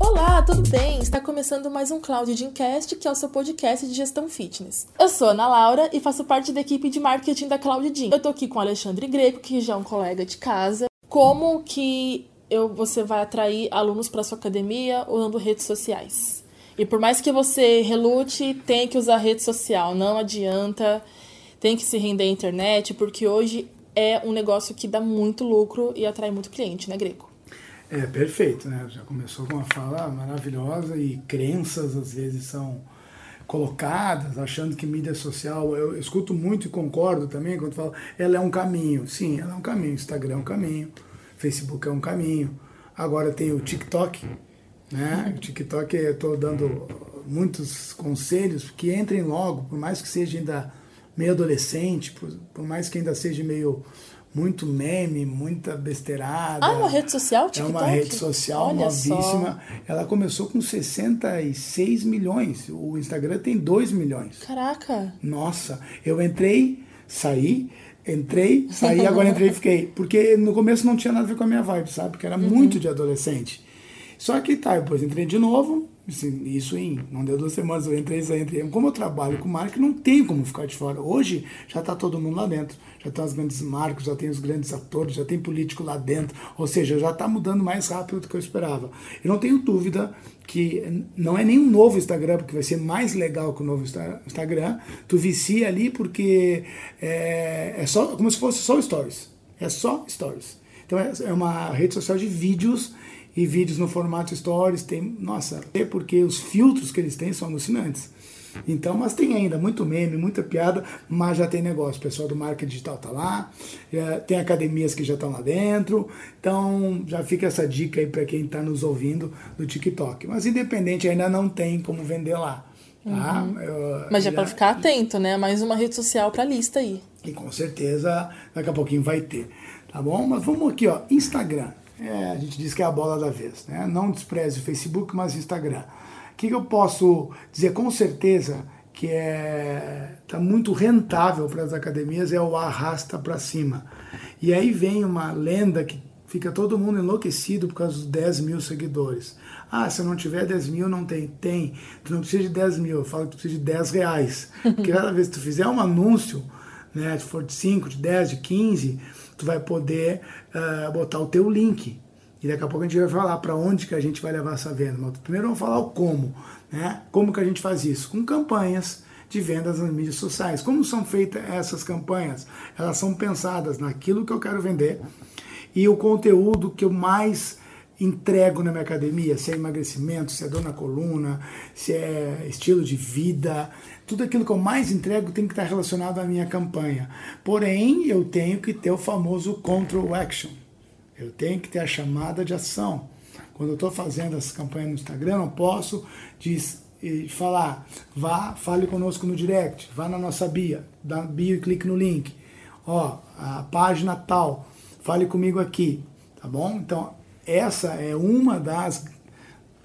Olá, tudo bem? Está começando mais um Cloud Gyncast, que é o seu podcast de gestão fitness. Eu sou Ana Laura e faço parte da equipe de marketing da Cloud Gym. Eu tô aqui com o Alexandre Greco, que já é um colega de casa. Como que eu, você vai atrair alunos para sua academia usando redes sociais? E por mais que você relute, tem que usar rede social, não adianta, tem que se render à internet, porque hoje é um negócio que dá muito lucro e atrai muito cliente, né, Greco? É, perfeito, né? Já começou com uma fala maravilhosa e crenças às vezes são colocadas, achando que mídia social, eu escuto muito e concordo também quando fala, ela é um caminho. Sim, ela é um caminho, Instagram é um caminho, Facebook é um caminho. Agora tem o TikTok, né? O TikTok eu estou dando muitos conselhos que entrem logo, por mais que seja ainda meio adolescente, por, por mais que ainda seja meio muito meme, muita besteirada. Ah, uma rede social, TikTok? É uma rede social Olha novíssima. Só. Ela começou com 66 milhões. O Instagram tem 2 milhões. Caraca! Nossa, eu entrei, saí, entrei, saí, agora entrei e fiquei. Porque no começo não tinha nada a ver com a minha vibe, sabe? Porque era uhum. muito de adolescente. Só que tá, depois entrei de novo, isso em, não deu duas semanas, eu entrei, saí, entrei. Como eu trabalho com marca, não tem como ficar de fora. Hoje já está todo mundo lá dentro. Já tem as grandes marcas, já tem os grandes atores, já tem político lá dentro. Ou seja, já está mudando mais rápido do que eu esperava. Eu não tenho dúvida que não é nenhum novo Instagram, porque vai ser mais legal que o novo Instagram. Tu vicia ali porque é, é só como se fosse só stories. É só stories. Então é, é uma rede social de vídeos e vídeos no formato stories tem, nossa, é porque os filtros que eles têm são alucinantes. Então, mas tem ainda muito meme, muita piada, mas já tem negócio. O pessoal do marketing digital tá lá, tem academias que já estão lá dentro. Então, já fica essa dica aí para quem está nos ouvindo do TikTok. Mas independente, ainda não tem como vender lá. Tá? Uhum. Eu, mas já, já para ficar atento, né? Mais uma rede social para lista aí. E com certeza daqui a pouquinho vai ter, tá bom? Mas vamos aqui, ó, Instagram é, a gente diz que é a bola da vez. Né? Não despreze o Facebook, mas o Instagram. O que, que eu posso dizer com certeza que é tá muito rentável para as academias é o arrasta para cima. E aí vem uma lenda que fica todo mundo enlouquecido por causa dos 10 mil seguidores. Ah, se eu não tiver 10 mil, não tem. Tem. Tu não precisa de 10 mil, eu falo que tu precisa de 10 reais. Porque cada vez que tu fizer um anúncio, né, se for de 5, de 10, de 15, tu vai poder uh, botar o teu link. E daqui a pouco a gente vai falar para onde que a gente vai levar essa venda. Mas primeiro vamos falar o como. Né? Como que a gente faz isso? Com campanhas de vendas nas mídias sociais. Como são feitas essas campanhas? Elas são pensadas naquilo que eu quero vender e o conteúdo que eu mais entrego na minha academia, se é emagrecimento, se é dor na coluna, se é estilo de vida, tudo aquilo que eu mais entrego tem que estar relacionado à minha campanha. Porém, eu tenho que ter o famoso control action. Eu tenho que ter a chamada de ação. Quando eu estou fazendo essa campanha no Instagram, eu posso diz, falar, vá, fale conosco no direct, vá na nossa bio, dá bio e clique no link. Ó, a página tal, fale comigo aqui, tá bom? Então, essa é uma das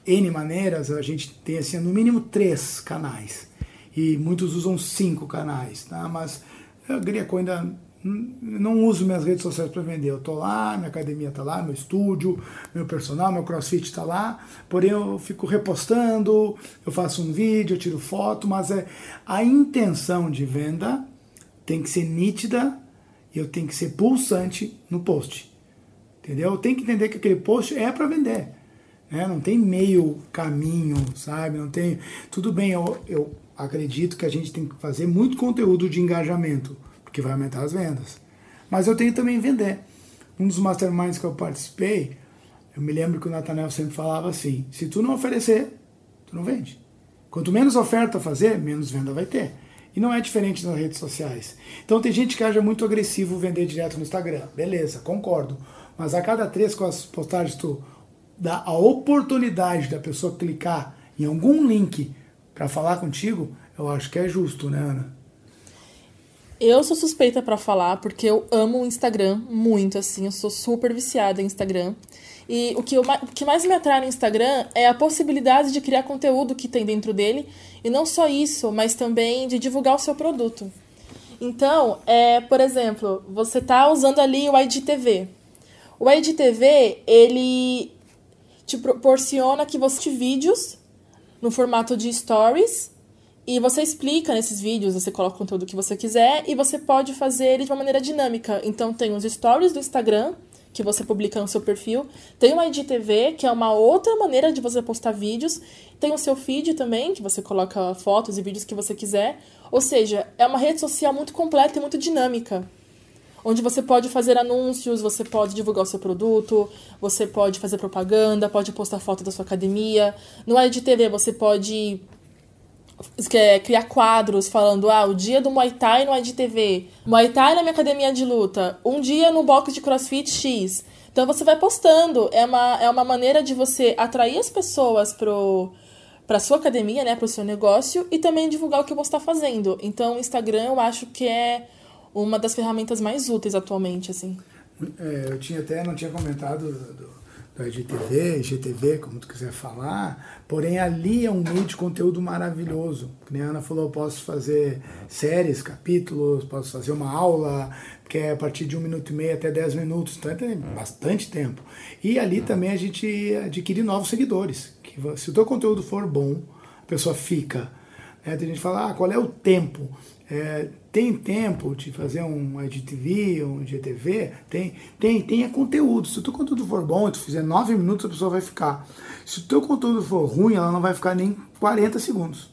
N maneiras, a gente tem assim, no mínimo três canais. E muitos usam cinco canais, tá? Mas a Greco ainda não uso minhas redes sociais para vender. Eu tô lá, minha academia tá lá, meu estúdio, meu personal, meu crossfit está lá. Porém, eu fico repostando, eu faço um vídeo, eu tiro foto, mas é a intenção de venda tem que ser nítida e eu tenho que ser pulsante no post. Entendeu? Eu tenho que entender que aquele post é para vender. Né? Não tem meio caminho, sabe? Não tem. Tudo bem, eu, eu acredito que a gente tem que fazer muito conteúdo de engajamento, porque vai aumentar as vendas. Mas eu tenho também vender. Um dos masterminds que eu participei, eu me lembro que o Nathaniel sempre falava assim: se tu não oferecer, tu não vende. Quanto menos oferta fazer, menos venda vai ter. E não é diferente nas redes sociais. Então tem gente que acha muito agressivo vender direto no Instagram. Beleza, concordo. Mas a cada três postagens tu dá a oportunidade da pessoa clicar em algum link para falar contigo, eu acho que é justo, né, Ana? Eu sou suspeita para falar porque eu amo o Instagram muito, assim, eu sou super viciada em Instagram. E o que, eu, o que mais me atrai no Instagram é a possibilidade de criar conteúdo que tem dentro dele. E não só isso, mas também de divulgar o seu produto. Então, é, por exemplo, você tá usando ali o IGTV. O IGTV, ele te proporciona que você te vídeos no formato de stories e você explica nesses vídeos, você coloca o conteúdo que você quiser e você pode fazer ele de uma maneira dinâmica. Então tem os stories do Instagram que você publica no seu perfil, tem o IGTV, que é uma outra maneira de você postar vídeos, tem o seu feed também, que você coloca fotos e vídeos que você quiser. Ou seja, é uma rede social muito completa e muito dinâmica onde você pode fazer anúncios, você pode divulgar o seu produto, você pode fazer propaganda, pode postar foto da sua academia. No IGTV você pode é, criar quadros falando, ah, o dia do Muay Thai no IGTV, Muay Thai na minha academia de luta, um dia no box de CrossFit X. Então você vai postando, é uma, é uma maneira de você atrair as pessoas pro para sua academia, né, para o seu negócio e também divulgar o que você está fazendo. Então, o Instagram eu acho que é uma das ferramentas mais úteis atualmente, assim. É, eu tinha até não tinha comentado do, do IGTV, IGTV, como tu quiser falar, porém ali é um meio de conteúdo maravilhoso. Como a Ana falou, eu posso fazer séries, capítulos, posso fazer uma aula, que é a partir de um minuto e meio até dez minutos, então tem bastante tempo. E ali também a gente adquire novos seguidores. Que se o teu conteúdo for bom, a pessoa fica. É, tem gente que fala, ah, qual é o tempo? É, tem tempo de fazer um IGTV, um IGTV? Tem, tem, tenha conteúdo. Se o teu conteúdo for bom e tu fizer 9 minutos, a pessoa vai ficar. Se o teu conteúdo for ruim, ela não vai ficar nem 40 segundos.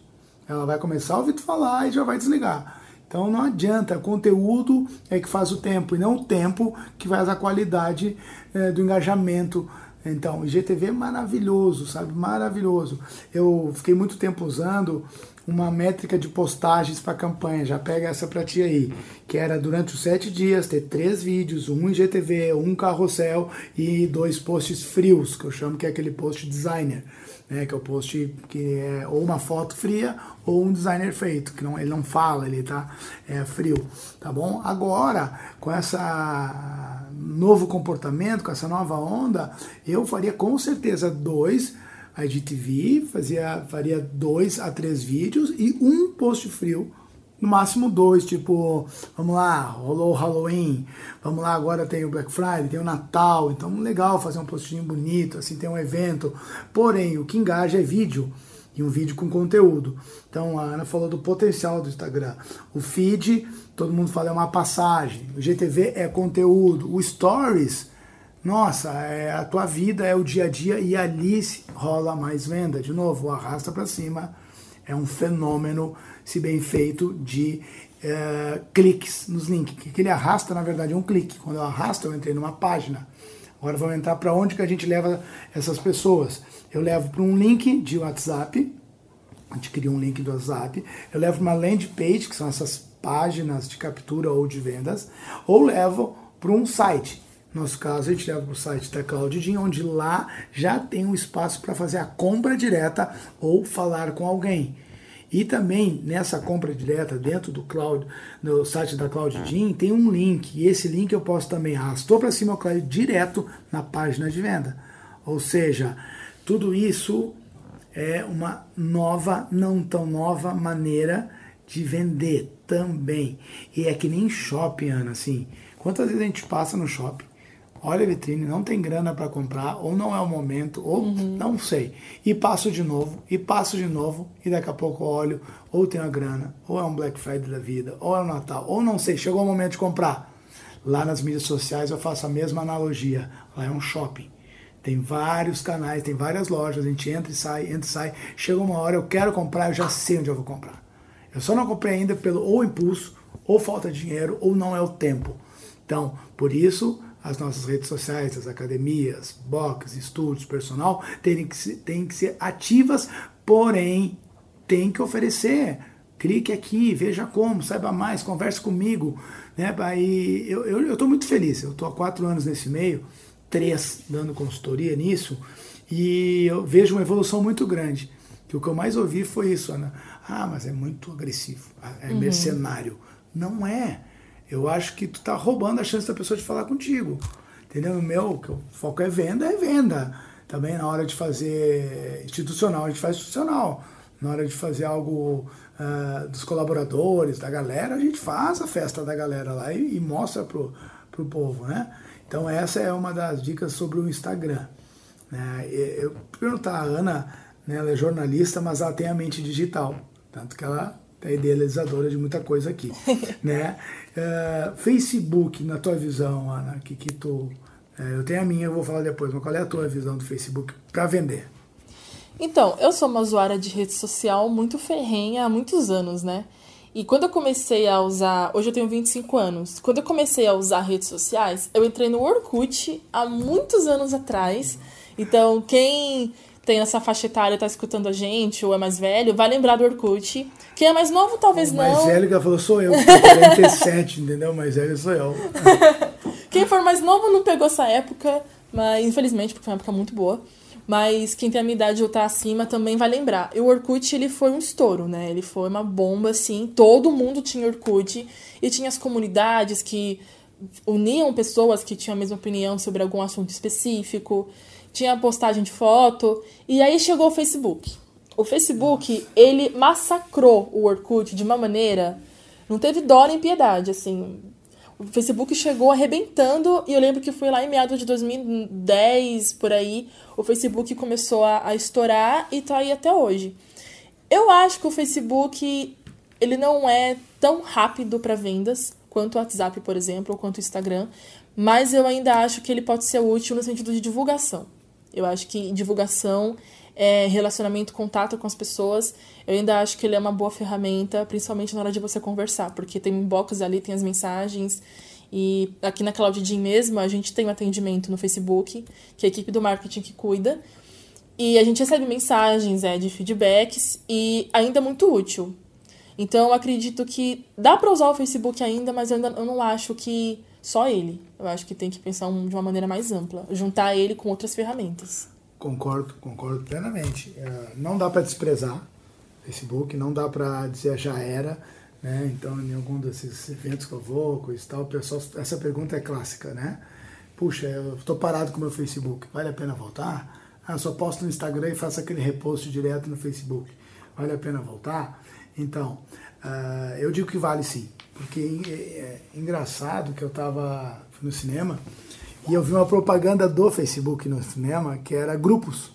Ela vai começar a ouvir tu falar e já vai desligar. Então não adianta, conteúdo é que faz o tempo e não o tempo que faz a qualidade é, do engajamento. Então, o IGTV é maravilhoso, sabe? Maravilhoso. Eu fiquei muito tempo usando uma métrica de postagens para campanha. Já pega essa para ti aí, que era durante os sete dias ter três vídeos, um IGTV, um carrossel e dois posts frios, que eu chamo que é aquele post designer, né? Que é o post que é ou uma foto fria ou um designer feito, que não, ele não fala, ele tá é, frio, tá bom? Agora, com essa novo comportamento, com essa nova onda, eu faria com certeza dois a IGTV fazia, faria dois a três vídeos e um post frio, no máximo dois, tipo, vamos lá, rolou Halloween, vamos lá, agora tem o Black Friday, tem o Natal, então legal fazer um postinho bonito, assim, tem um evento. Porém, o que engaja é vídeo e um vídeo com conteúdo. Então a Ana falou do potencial do Instagram. O feed, todo mundo fala é uma passagem. O GTV é conteúdo. O Stories nossa, é, a tua vida é o dia a dia e ali rola mais venda. De novo, arrasta para cima é um fenômeno, se bem feito, de é, cliques nos links. Que ele arrasta, na verdade, é um clique. Quando eu arrasto, eu entrei numa página. Agora vamos entrar para onde que a gente leva essas pessoas. Eu levo para um link de WhatsApp, a gente cria um link do WhatsApp, eu levo uma landing page, que são essas páginas de captura ou de vendas, ou levo para um site nosso caso, a gente leva para o site da CloudGym, onde lá já tem um espaço para fazer a compra direta ou falar com alguém. E também nessa compra direta dentro do cloud, no site da CloudGym, tem um link. E esse link eu posso também arrastou para cima o cliente direto na página de venda. Ou seja, tudo isso é uma nova, não tão nova maneira de vender também. E é que nem shopping, Ana, assim. Quantas vezes a gente passa no shopping olha a vitrine, não tem grana para comprar, ou não é o momento, ou uhum. não sei. E passo de novo, e passo de novo, e daqui a pouco olho, ou tem a grana, ou é um Black Friday da vida, ou é o Natal, ou não sei, chegou o momento de comprar. Lá nas mídias sociais eu faço a mesma analogia. Lá é um shopping. Tem vários canais, tem várias lojas, a gente entra e sai, entra e sai. Chega uma hora, eu quero comprar, eu já sei onde eu vou comprar. Eu só não comprei ainda pelo ou impulso, ou falta de dinheiro, ou não é o tempo. Então, por isso, as nossas redes sociais, as academias, box, estúdios, personal, têm que, ser, têm que ser ativas, porém tem que oferecer. Clique aqui, veja como, saiba mais, converse comigo. Né? E eu estou muito feliz, eu estou há quatro anos nesse meio, três dando consultoria nisso, e eu vejo uma evolução muito grande. Que o que eu mais ouvi foi isso, Ana. Ah, mas é muito agressivo, é uhum. mercenário. Não é. Eu acho que tu tá roubando a chance da pessoa de falar contigo. Entendeu? O meu, que o foco é venda, é venda. Também na hora de fazer institucional, a gente faz institucional. na hora de fazer algo uh, dos colaboradores, da galera, a gente faz a festa da galera lá e, e mostra pro, pro povo, né? Então essa é uma das dicas sobre o Instagram. Né? Eu perguntar a Ana, né, ela é jornalista, mas ela tem a mente digital, tanto que ela é idealizadora de muita coisa aqui, né? Uh, Facebook, na tua visão, Ana, que que tu, uh, eu tenho a minha, eu vou falar depois, mas qual é a tua visão do Facebook para vender? Então, eu sou uma usuária de rede social muito ferrenha há muitos anos, né? E quando eu comecei a usar. Hoje eu tenho 25 anos. Quando eu comecei a usar redes sociais, eu entrei no Orkut há muitos anos atrás. Então, quem tem essa faixa etária tá escutando a gente, ou é mais velho, vai lembrar do Orkut. Quem é mais novo, talvez o não. Mais velho que ela falou, sou eu, 47, entendeu? Mais velho sou eu. quem for mais novo não pegou essa época, mas infelizmente, porque foi uma época muito boa mas quem tem a minha idade ou tá acima também vai lembrar. E o Orkut, ele foi um estouro, né? Ele foi uma bomba, assim. Todo mundo tinha Orkut e tinha as comunidades que uniam pessoas que tinham a mesma opinião sobre algum assunto específico. Tinha postagem de foto. E aí chegou o Facebook. O Facebook, ele massacrou o Orkut de uma maneira... Não teve dó nem piedade, assim o Facebook chegou arrebentando e eu lembro que foi lá em meados de 2010, por aí, o Facebook começou a, a estourar e tá aí até hoje. Eu acho que o Facebook ele não é tão rápido para vendas quanto o WhatsApp, por exemplo, ou quanto o Instagram, mas eu ainda acho que ele pode ser útil no sentido de divulgação. Eu acho que divulgação é, relacionamento, contato com as pessoas, eu ainda acho que ele é uma boa ferramenta, principalmente na hora de você conversar, porque tem inbox ali, tem as mensagens. E aqui na CloudDean mesmo, a gente tem um atendimento no Facebook, que é a equipe do marketing que cuida. E a gente recebe mensagens é, de feedbacks e ainda é muito útil. Então eu acredito que dá para usar o Facebook ainda, mas eu, ainda, eu não acho que só ele. Eu acho que tem que pensar um, de uma maneira mais ampla, juntar ele com outras ferramentas. Concordo, concordo plenamente. É, não dá para desprezar Facebook, não dá para dizer já era. Né? Então, em algum desses eventos que eu vou, coisa e tal, o pessoal, essa pergunta é clássica, né? Puxa, eu estou parado com o meu Facebook, vale a pena voltar? Ah, só posto no Instagram e faço aquele repost direto no Facebook, vale a pena voltar? Então, uh, eu digo que vale sim, porque é, é engraçado que eu estava no cinema e eu vi uma propaganda do Facebook no cinema que era grupos.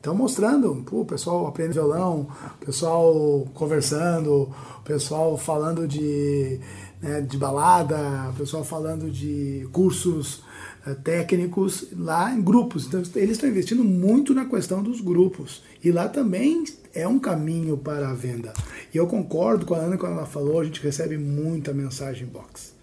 Então mostrando, pô, o pessoal aprende violão, o pessoal conversando, o pessoal falando de, né, de balada, o pessoal falando de cursos é, técnicos lá em grupos. Então eles estão investindo muito na questão dos grupos. E lá também é um caminho para a venda. E eu concordo com a Ana quando ela falou, a gente recebe muita mensagem box.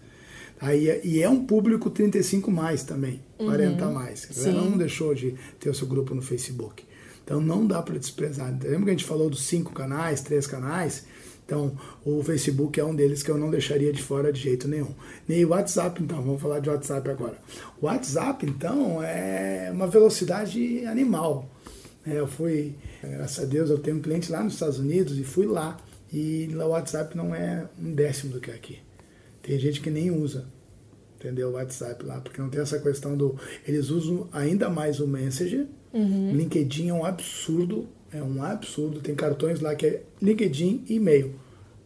Aí, e é um público 35 mais também, 40 uhum. mais. Ela não deixou de ter o seu grupo no Facebook. Então não dá para desprezar. Lembra que a gente falou dos cinco canais, três canais? Então, o Facebook é um deles que eu não deixaria de fora de jeito nenhum. Nem o WhatsApp, então, vamos falar de WhatsApp agora. O WhatsApp, então, é uma velocidade animal. É, eu fui, graças a Deus, eu tenho um cliente lá nos Estados Unidos e fui lá. E o WhatsApp não é um décimo do que é aqui. Tem gente que nem usa, entendeu? O WhatsApp lá, porque não tem essa questão do. Eles usam ainda mais o Messenger. Uhum. LinkedIn é um absurdo, é um absurdo. Tem cartões lá que é LinkedIn e e-mail.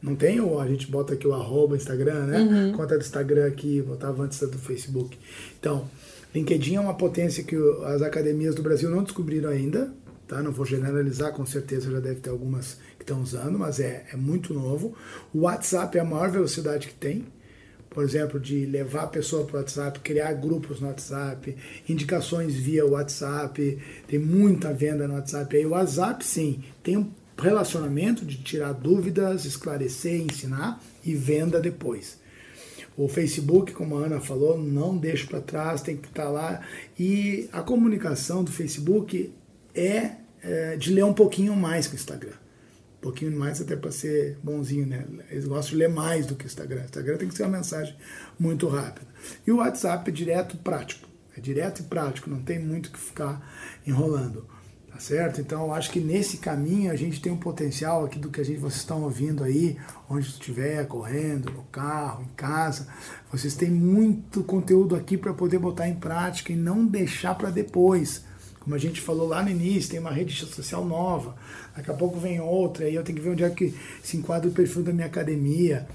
Não tem o, a gente bota aqui o arroba Instagram, né? Uhum. Conta do Instagram aqui, botava antes do Facebook. Então, LinkedIn é uma potência que as academias do Brasil não descobriram ainda, tá? Não vou generalizar, com certeza já deve ter algumas que estão usando, mas é, é muito novo. O WhatsApp é a maior velocidade que tem, por exemplo, de levar a pessoa para o WhatsApp, criar grupos no WhatsApp, indicações via WhatsApp, tem muita venda no WhatsApp. Aí o WhatsApp, sim, tem um relacionamento de tirar dúvidas, esclarecer, ensinar e venda depois. O Facebook, como a Ana falou, não deixa para trás, tem que estar tá lá. E a comunicação do Facebook é, é de ler um pouquinho mais que o Instagram um pouquinho mais até para ser bonzinho, né? Eles gostam de ler mais do que o Instagram. O Instagram tem que ser uma mensagem muito rápida. E o WhatsApp é direto prático. É direto e prático, não tem muito que ficar enrolando. Tá certo? Então eu acho que nesse caminho a gente tem um potencial aqui do que a gente, vocês estão ouvindo aí, onde estiver, correndo, no carro, em casa. Vocês têm muito conteúdo aqui para poder botar em prática e não deixar para depois. Como a gente falou lá no início, tem uma rede social nova, daqui a pouco vem outra, aí eu tenho que ver onde é que se enquadra o perfil da minha academia.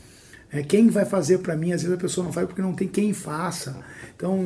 É, quem vai fazer para mim? Às vezes a pessoa não faz porque não tem quem faça. Então,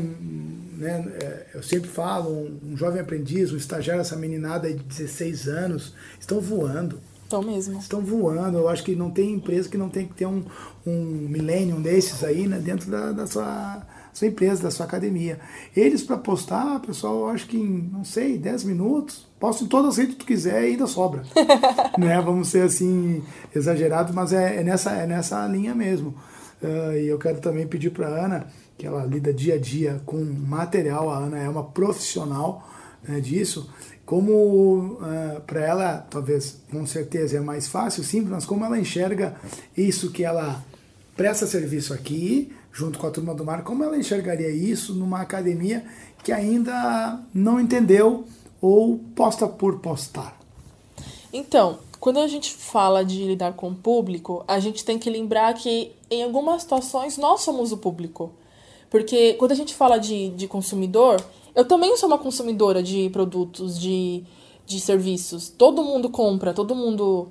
né, é, eu sempre falo, um, um jovem aprendiz, um estagiário, essa meninada de 16 anos, estão voando. Estão mesmo. Estão voando. Eu acho que não tem empresa que não tem que ter um, um millennium desses aí né, dentro da, da sua, sua empresa, da sua academia. Eles, para postar, pessoal, eu acho que em, não sei, 10 minutos, posta em todas as redes que tu quiser e ainda sobra. né? Vamos ser assim, exagerados, mas é, é, nessa, é nessa linha mesmo. Uh, e eu quero também pedir para Ana, que ela lida dia a dia com material, a Ana é uma profissional né, disso, como uh, ah, para ela, talvez com certeza é mais fácil, simples, mas como ela enxerga isso que ela presta serviço aqui, junto com a turma do mar, como ela enxergaria isso numa academia que ainda não entendeu ou posta por postar? Então, quando a gente fala de lidar com o público, a gente tem que lembrar que em algumas situações nós somos o público. Porque quando a gente fala de, de consumidor, eu também sou uma consumidora de produtos, de, de serviços. Todo mundo compra, todo mundo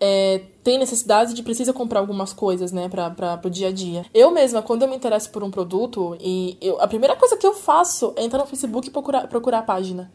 é, tem necessidade de precisa comprar algumas coisas, né, para o dia a dia. Eu mesma, quando eu me interesso por um produto, e eu, a primeira coisa que eu faço é entrar no Facebook e procurar, procurar a página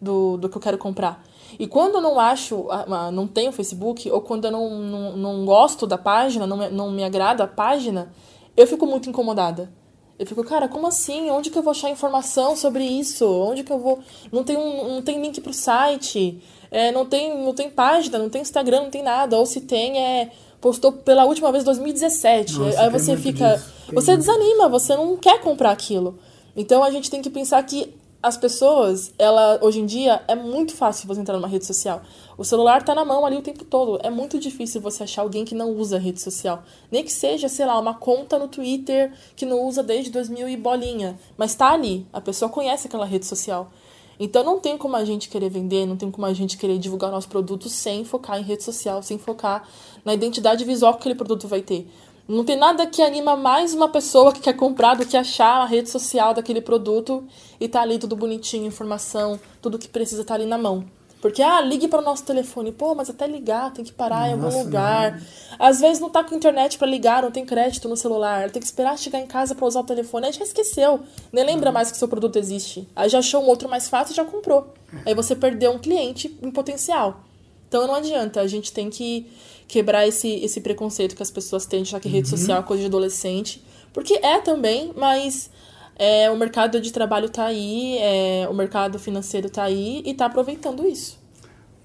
do, do que eu quero comprar. E quando eu não acho, não tenho Facebook, ou quando eu não, não, não gosto da página, não, não me agrada a página, eu fico muito incomodada. Eu fico, cara, como assim? Onde que eu vou achar informação sobre isso? Onde que eu vou. Não tem, um, não tem link pro site, é, não, tem, não tem página, não tem Instagram, não tem nada. Ou se tem, é. Postou pela última vez em 2017. Nossa, Aí você fica. Você desanima, você não quer comprar aquilo. Então a gente tem que pensar que as pessoas, ela hoje em dia é muito fácil você entrar numa rede social. O celular tá na mão ali o tempo todo. É muito difícil você achar alguém que não usa rede social. Nem que seja, sei lá, uma conta no Twitter que não usa desde 2000 e bolinha, mas tá ali. A pessoa conhece aquela rede social. Então não tem como a gente querer vender, não tem como a gente querer divulgar nosso produto sem focar em rede social, sem focar na identidade visual que aquele produto vai ter. Não tem nada que anima mais uma pessoa que quer comprar do que achar a rede social daquele produto e tá ali tudo bonitinho, informação, tudo que precisa tá ali na mão. Porque, ah, ligue para o nosso telefone. Pô, mas até ligar, tem que parar Nossa, em algum lugar. Às vezes não tá com internet para ligar, não tem crédito no celular. Tem que esperar chegar em casa para usar o telefone. Aí já esqueceu. Nem lembra mais que seu produto existe. Aí já achou um outro mais fácil e já comprou. Aí você perdeu um cliente em potencial. Então não adianta. A gente tem que quebrar esse, esse preconceito que as pessoas têm de achar que rede uhum. social é coisa de adolescente. Porque é também, mas é, o mercado de trabalho está aí, é, o mercado financeiro está aí e está aproveitando isso.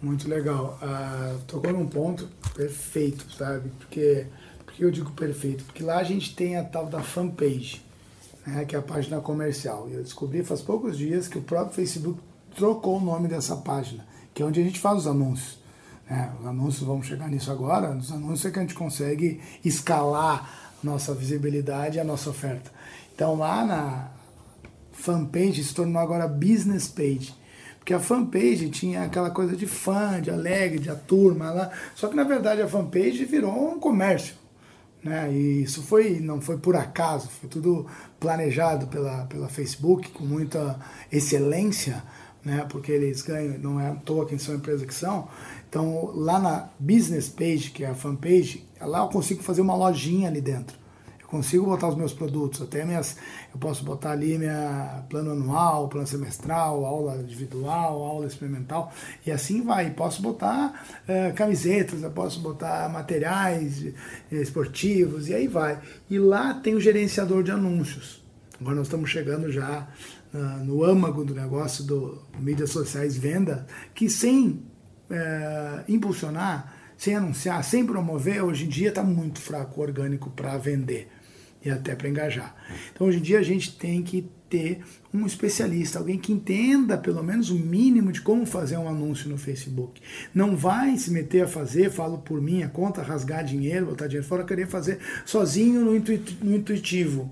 Muito legal. Uh, tocou num ponto perfeito, sabe? Porque, porque eu digo perfeito? Porque lá a gente tem a tal da fanpage, né, que é a página comercial. E eu descobri faz poucos dias que o próprio Facebook trocou o nome dessa página, que é onde a gente faz os anúncios. É, os anúncios, vamos chegar nisso agora, nos anúncios é que a gente consegue escalar nossa visibilidade e a nossa oferta. Então lá na fanpage se tornou agora business page. Porque a fanpage tinha aquela coisa de fã, de alegre, de a turma lá. Só que na verdade a fanpage virou um comércio. Né? E isso foi, não foi por acaso, foi tudo planejado pela, pela Facebook com muita excelência, né? porque eles ganham, não é à toa quem são a empresa que são, então, lá na business page, que é a fanpage, lá eu consigo fazer uma lojinha ali dentro. Eu consigo botar os meus produtos, até minhas, eu posso botar ali minha plano anual, plano semestral, aula individual, aula experimental, e assim vai. Posso botar uh, camisetas, eu posso botar materiais esportivos, e aí vai. E lá tem o gerenciador de anúncios. Agora nós estamos chegando já uh, no âmago do negócio do mídias sociais venda, que sem é, impulsionar, sem anunciar, sem promover, hoje em dia está muito fraco o orgânico para vender e até para engajar. Então hoje em dia a gente tem que ter um especialista, alguém que entenda pelo menos o mínimo de como fazer um anúncio no Facebook. Não vai se meter a fazer, falo por minha conta, rasgar dinheiro, botar dinheiro fora, querer fazer sozinho no intuitivo.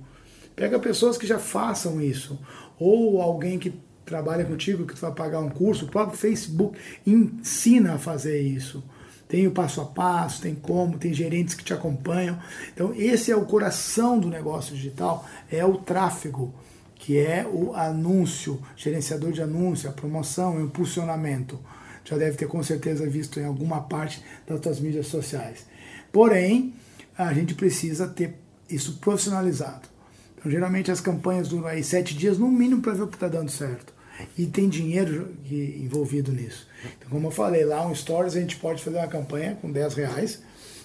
Pega pessoas que já façam isso. Ou alguém que trabalha contigo, que tu vai pagar um curso, o próprio Facebook ensina a fazer isso. Tem o passo a passo, tem como, tem gerentes que te acompanham. Então, esse é o coração do negócio digital, é o tráfego. que é o anúncio, gerenciador de anúncio, a promoção, o impulsionamento. Já deve ter com certeza visto em alguma parte das suas mídias sociais. Porém, a gente precisa ter isso profissionalizado. Então, geralmente as campanhas duram aí sete dias no mínimo para ver o que está dando certo. E tem dinheiro envolvido nisso. Então, como eu falei, lá um Stories a gente pode fazer uma campanha com 10 reais,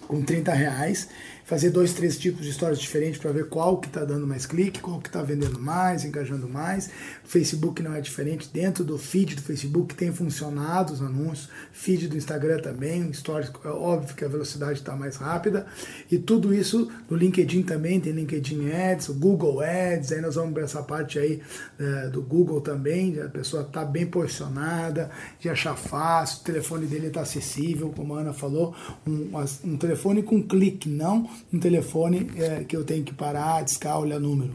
com 30 reais, fazer dois, três tipos de histórias diferentes para ver qual que está dando mais clique, qual que está vendendo mais, engajando mais. O Facebook não é diferente. Dentro do feed do Facebook tem funcionado os anúncios, feed do Instagram também, stories, é óbvio que a velocidade está mais rápida. E tudo isso no LinkedIn também, tem LinkedIn Ads, o Google Ads, aí nós vamos para essa parte aí é, do Google também, a pessoa está bem posicionada, de achar fácil, o telefone dele está acessível, como a Ana falou, um, um telefone com clique, não um telefone é, que eu tenho que parar, discar, olhar número,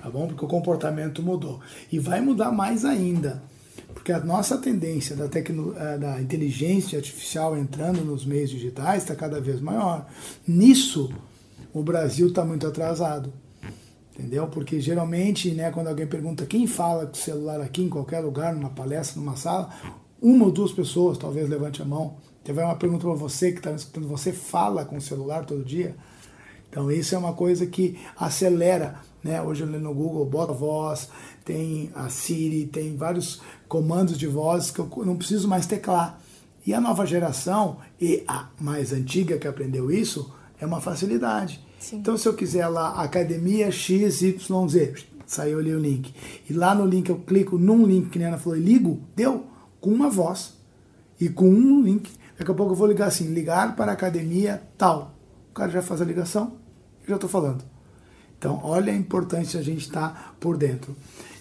tá bom? Porque o comportamento mudou. E vai mudar mais ainda, porque a nossa tendência da, tecno, é, da inteligência artificial entrando nos meios digitais está cada vez maior. Nisso, o Brasil está muito atrasado. Entendeu? Porque geralmente, né, quando alguém pergunta quem fala com o celular aqui em qualquer lugar, numa palestra, numa sala, uma ou duas pessoas talvez levante a mão. Tiver uma pergunta para você que está escutando, você fala com o celular todo dia? Então isso é uma coisa que acelera, né? Hoje no Google bota voz, tem a Siri, tem vários comandos de voz que eu não preciso mais teclar. E a nova geração e a mais antiga que aprendeu isso é uma facilidade. Sim. Então se eu quiser lá academia XYZ, saiu ali o link. E lá no link eu clico num link que a Ana falou e ligo, deu com uma voz e com um link. Daqui a pouco eu vou ligar assim, ligar para a academia tal. O cara já faz a ligação, já estou falando. Então, olha a importância a gente estar tá por dentro.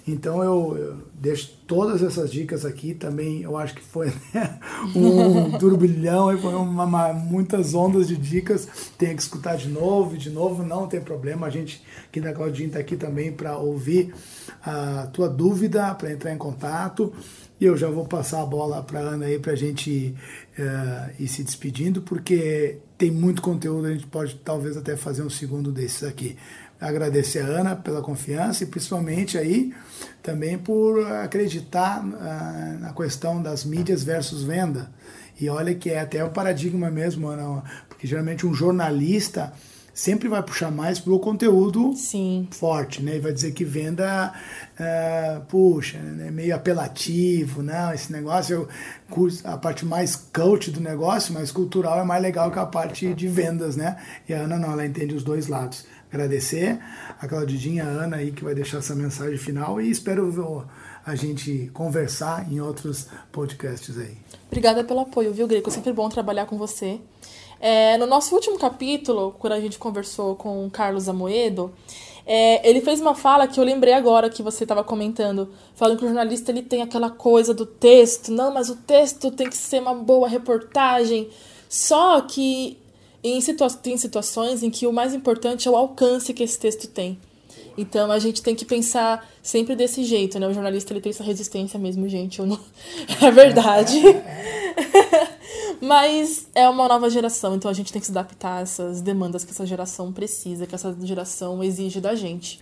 Então, eu, eu, deixo todas essas dicas aqui. Também, eu acho que foi né, um turbilhão, foi uma, uma, muitas ondas de dicas. Tem que escutar de novo, de novo, não tem problema. A gente aqui da Claudinha está aqui também para ouvir a tua dúvida, para entrar em contato. E eu já vou passar a bola para a Ana aí para a gente uh, ir se despedindo, porque tem muito conteúdo, a gente pode talvez até fazer um segundo desses aqui. Agradecer a Ana pela confiança e principalmente aí também por acreditar uh, na questão das mídias versus venda. E olha que é até o paradigma mesmo, Ana, porque geralmente um jornalista sempre vai puxar mais pro conteúdo Sim. forte, né? E vai dizer que venda, uh, puxa, é meio apelativo, não, esse negócio, a parte mais coach do negócio, mais cultural é mais legal que a parte de vendas, né? E a Ana não, ela entende os dois lados. Agradecer a Claudidinha, a Ana aí que vai deixar essa mensagem final e espero a gente conversar em outros podcasts aí. Obrigada pelo apoio, viu, Greco? É sempre bom trabalhar com você. É, no nosso último capítulo, quando a gente conversou com o Carlos Amoedo, é, ele fez uma fala que eu lembrei agora que você estava comentando, falando que o jornalista ele tem aquela coisa do texto, não, mas o texto tem que ser uma boa reportagem. Só que em situa tem situações em que o mais importante é o alcance que esse texto tem. Então a gente tem que pensar sempre desse jeito, né? O jornalista ele tem essa resistência mesmo, gente. Não... É verdade. Mas é uma nova geração, então a gente tem que se adaptar a essas demandas que essa geração precisa, que essa geração exige da gente.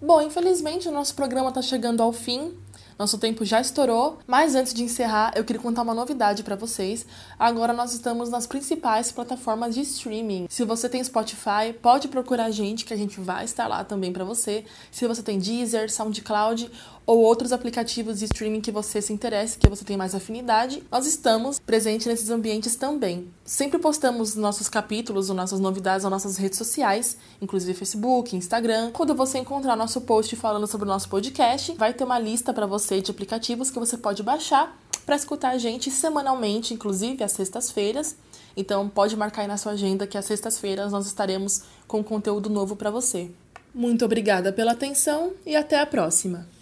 Bom, infelizmente o nosso programa está chegando ao fim. Nosso tempo já estourou, mas antes de encerrar, eu queria contar uma novidade para vocês. Agora nós estamos nas principais plataformas de streaming. Se você tem Spotify, pode procurar a gente que a gente vai estar lá também para você. Se você tem Deezer, SoundCloud ou outros aplicativos de streaming que você se interesse, que você tem mais afinidade, nós estamos presentes nesses ambientes também. Sempre postamos nossos capítulos, nossas novidades nas nossas redes sociais, inclusive Facebook, Instagram. Quando você encontrar nosso post falando sobre o nosso podcast, vai ter uma lista para você de aplicativos que você pode baixar para escutar a gente semanalmente, inclusive às sextas-feiras. Então pode marcar aí na sua agenda que às sextas-feiras nós estaremos com conteúdo novo para você. Muito obrigada pela atenção e até a próxima!